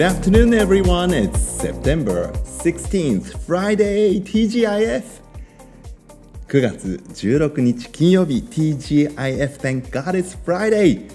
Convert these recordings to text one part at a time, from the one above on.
Good afternoon, everyone. It's September 16th, Friday, TGIF. 9月16日金曜日 TGIF Thank God it's Friday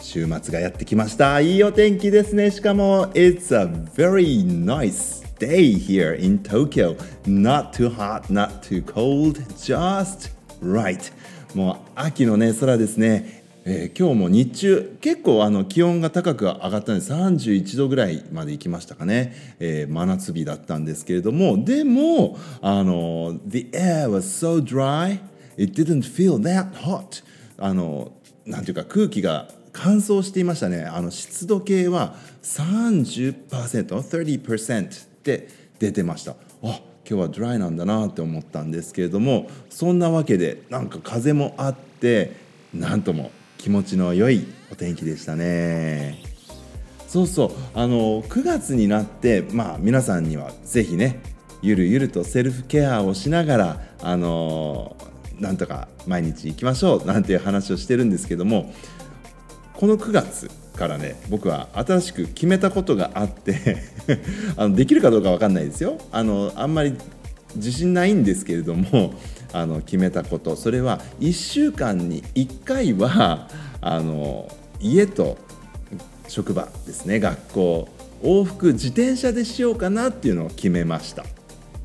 週末がやってきましたいいお天気ですねしかも It's a very nice day here in Tokyo Not too hot, not too cold Just right もう秋のね空ですねえー、今日も日中結構あの気温が高く上がったんで31度ぐらいまで行きましたかね、えー、真夏日だったんですけれどもでもあの The air was so dry it didn't feel that hot. あのなんていうか空気が乾燥していましたね。あの湿度計は 30%30% って出てました。あ今日はドライなんだなって思ったんですけれどもそんなわけでなんか風もあってなんとも気持ちの良いお天気でしたね。そうそうあの9月になってまあ皆さんには是非ねゆるゆるとセルフケアをしながらあのなんとか毎日行きましょうなんていう話をしてるんですけどもこの9月からね僕は新しく決めたことがあって あのできるかどうか分かんないですよ。あのあんまり自信ないんですけれども あの決めたこと。それは1週間に1回は あの家と職場ですね学校往復自転車でしようかなっていうのを決めました。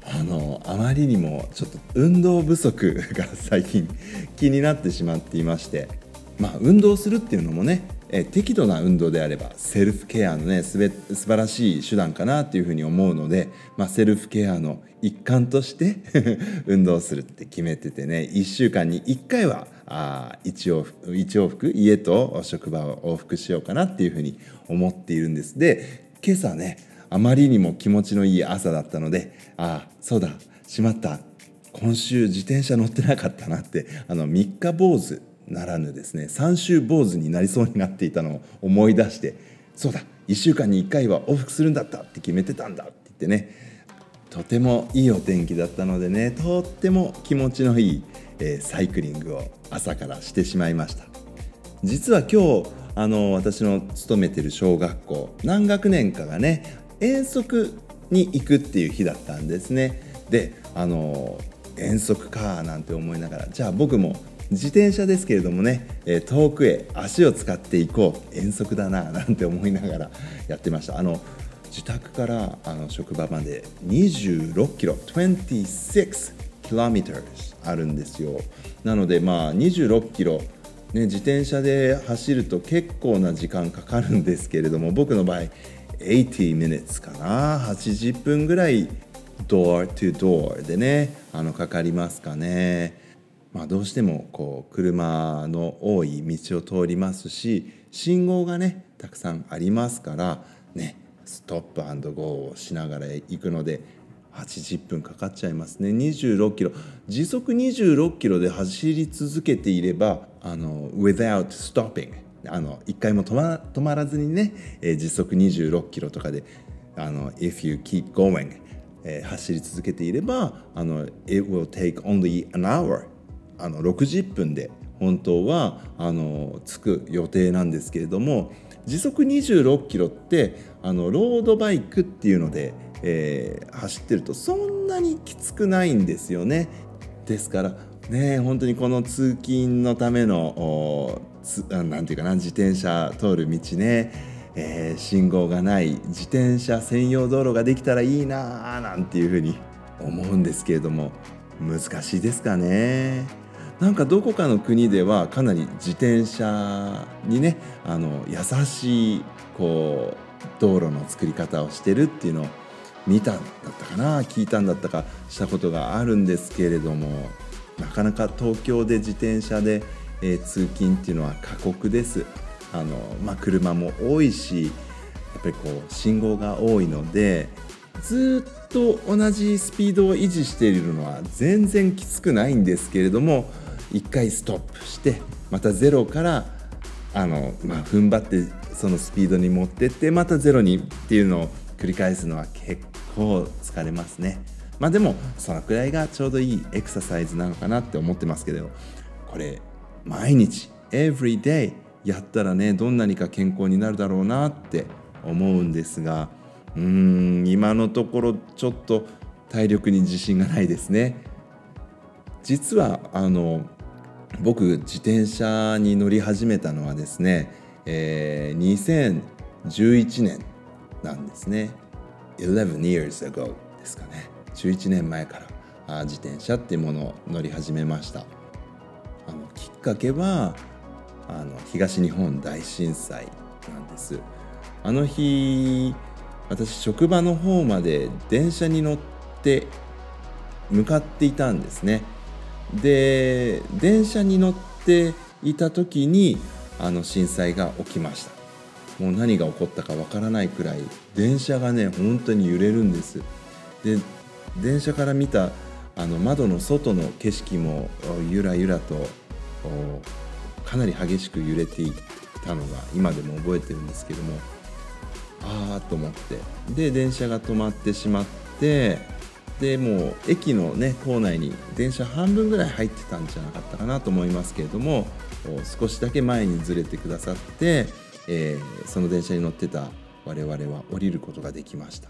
あのあまりにもちょっと運動不足が最近気になってしまっていまして。まあ運動するっていうのもねえ適度な運動であればセルフケアのねすべ素晴らしい手段かなっていうふうに思うので、まあ、セルフケアの一環として 運動するって決めててね1週間に1回はあ 1, 往復1往復家と職場を往復しようかなっていうふうに思っているんです。で今朝ねあまりにも気持ちのいい朝だったのでああそうだしまった。今週自転車乗ってなかったなってあの三日坊主ならぬですね三週坊主になりそうになっていたのを思い出してそうだ1週間に1回は往復するんだったって決めてたんだって言ってねとてもいいお天気だったのでねとっても気持ちのいい、えー、サイクリングを朝からしてしまいました。実は今日あの私の勤めてる小学校何学年かがね遠足に行くっていう日だったんですね。であの遠足かなんて思いながらじゃあ僕も自転車ですけれどもね、え遠くへ足を使っていこう遠足だな なんて思いながらやってました。あの自宅からあの職場まで26キロ26 kilometers あるんですよ。なのでまあ26キロね、自転車で走ると結構な時間かかるんですけれども僕の場合80 minutes かな80分ぐらい door to door でねあのかかりますかね。まあ、どうしてもこう車の多い道を通りますし信号がねたくさんありますからねストップゴーをしながら行くので80分かかっちゃいますね。26キロ。時速26キロで走り続けていればあの without stopping あの1回も止ま止まらずにね、えー、時速26キロとかであの if you keep going、えー、走り続けていればあの it will take only an hour あの60分で本当はあの着く予定なんですけれども時速26キロってあのロードバイクっていうので、えー、走ってるとそんなにきつくないんですよね。ですからね本当にこの通勤のための何て言うかな自転車通る道ね、えー、信号がない自転車専用道路ができたらいいなーなんていうふうに思うんですけれども難しいですかね。なんかどこかの国ではかなり自転車にねあの優しいこう道路の作り方をしてるっていうのを見たんだったかな聞いたんだったかしたことがあるんですけれどもなかなか東京で自転車で、えー、通勤っていうのは過酷です。あのまあ、車も多いしやっぱりこう信号が多いのでずっと同じスピードを維持しているのは全然きつくないんですけれども1回ストップしてまたゼロからあの、まあ、踏ん張ってそのスピードに持ってってまたゼロにっていうのを繰り返すのは結構疲れますね。まあでもそのくらいがちょうどいいエクササイズなのかなって思ってますけどこれ毎日 everyday やったらねどんなにか健康になるだろうなって思うんですがうーん今のところちょっと体力に自信がないですね実はあの僕自転車に乗り始めたのはですね、えー、2011年なんですね。11 years ago ですかね。11年前から自転車っていうものを乗り始めました。あのきっかけはあの東日本大震災なんです。あの日私職場の方まで電車に乗って向かっていたんですね。で電車に乗っていた時にあの震災が起きました。もう何が起こったかわからないくらい電車がね本当に揺れるんです。で電車から見たあの窓の外の景色もゆらゆらとかなり激しく揺れていたのが今でも覚えてるんですけどもああと思って。で電車が止まってしまってでもう駅のね構内に電車半分ぐらい入ってたんじゃなかったかなと思いますけれども少しだけ前にずれてくださって、えー、その電車に乗ってた我々は降りることができました。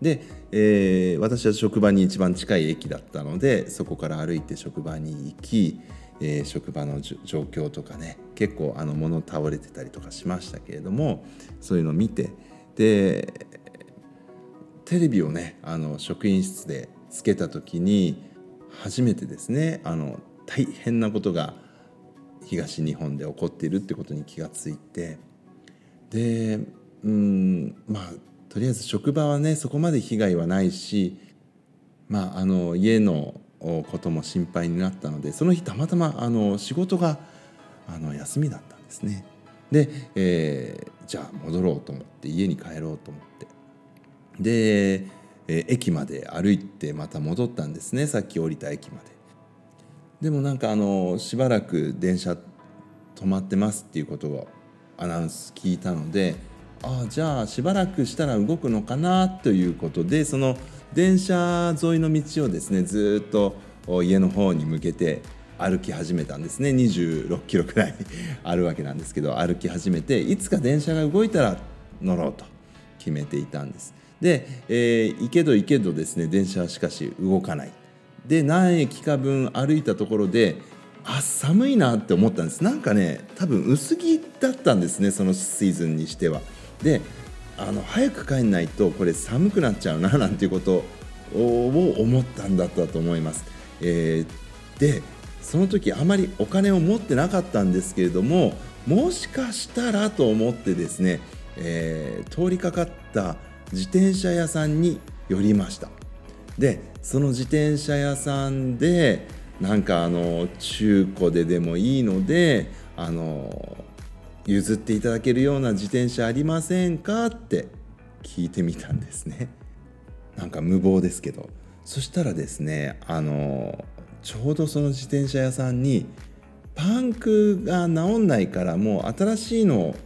で、えー、私は職場に一番近い駅だったのでそこから歩いて職場に行き、えー、職場の状況とかね結構あの物倒れてたりとかしましたけれどもそういうのを見てでテレビをねあの職員室でつけた時に初めてですねあの大変なことが東日本で起こっているってことに気がついてでうんまあとりあえず職場はねそこまで被害はないしまああの家のことも心配になったのでその日たまたまあの仕事があの休みだったんですね。で、えー、じゃあ戻ろうと思って家に帰ろうと思ってで、え、駅まで歩いてまた戻ったんですね。さっき降りた駅まで。でもなんかあのしばらく電車止まってますっていうことをアナウンス聞いたのでああじゃあしばらくしたら動くのかなということでその電車沿いの道をですねずっと家の方に向けて歩き始めたんですね。26キロくらい あるわけなんですけど歩き始めていつか電車が動いたら乗ろうと決めていたんです。で、えー、行けど行けどですね電車はしかし動かない。で何駅か分歩いたところであ寒いなって思ったんです。なんかね多分薄着だったんですねそのシーズンにしては。であの早く帰んないとこれ寒くなっちゃうななんていうことを思ったんだったと思います、えー、でその時あまりお金を持ってなかったんですけれどももしかしたらと思ってですね、えー、通りかかった自転車屋さんに寄りました。でその自転車屋さんでなんかあの中古ででもいいのであの譲っていただけるような自転車ありませんかって聞いてみたんですね。なんか無謀ですけど。そしたらですねあのちょうどその自転車屋さんにパンクが治んないからもう新しいのを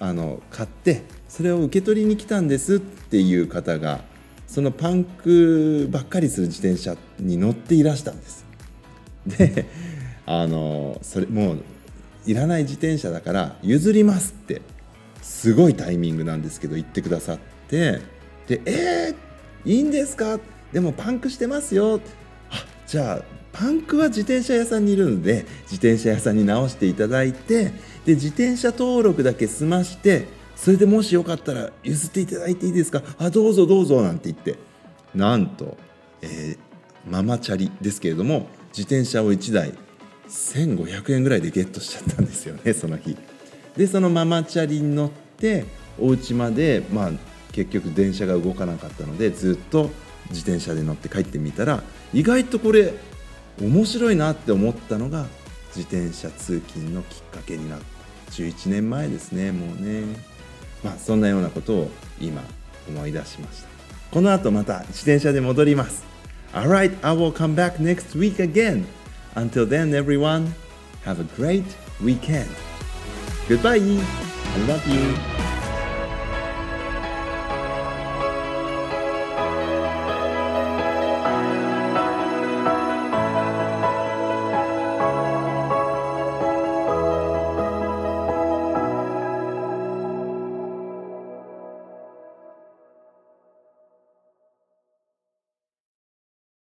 あの買ってそれを受け取りに来たんですっていう方がそのパンクばっかりする自転車に乗っていらしたんです。であのそれもういらない自転車だから譲りますってすごいタイミングなんですけど言ってくださってでえー、いいんですか？でもパンクしてますよ。あじゃあパンクは自転車屋さんにいるので自転車屋さんに直していただいてで自転車登録だけ済ましてそれでもしよかったら譲っていただいていいですか？あどうぞどうぞなんて言って。なんと、えー、ママチャリですけれども自転車を1台1500円ぐらいでゲットしちゃったんですよねその日。でそのママチャリに乗ってお家までまあ結局電車が動かなかったのでずっと自転車で乗って帰ってみたら意外とこれ面白いなって思ったのが自転車通勤のきっかけになった11年前ですねもうねまあそんなようなことを今思い出しましたこの後また自転車で戻ります Alright, I will come back next week again Until then everyone, have a great weekend Goodbye! I love you!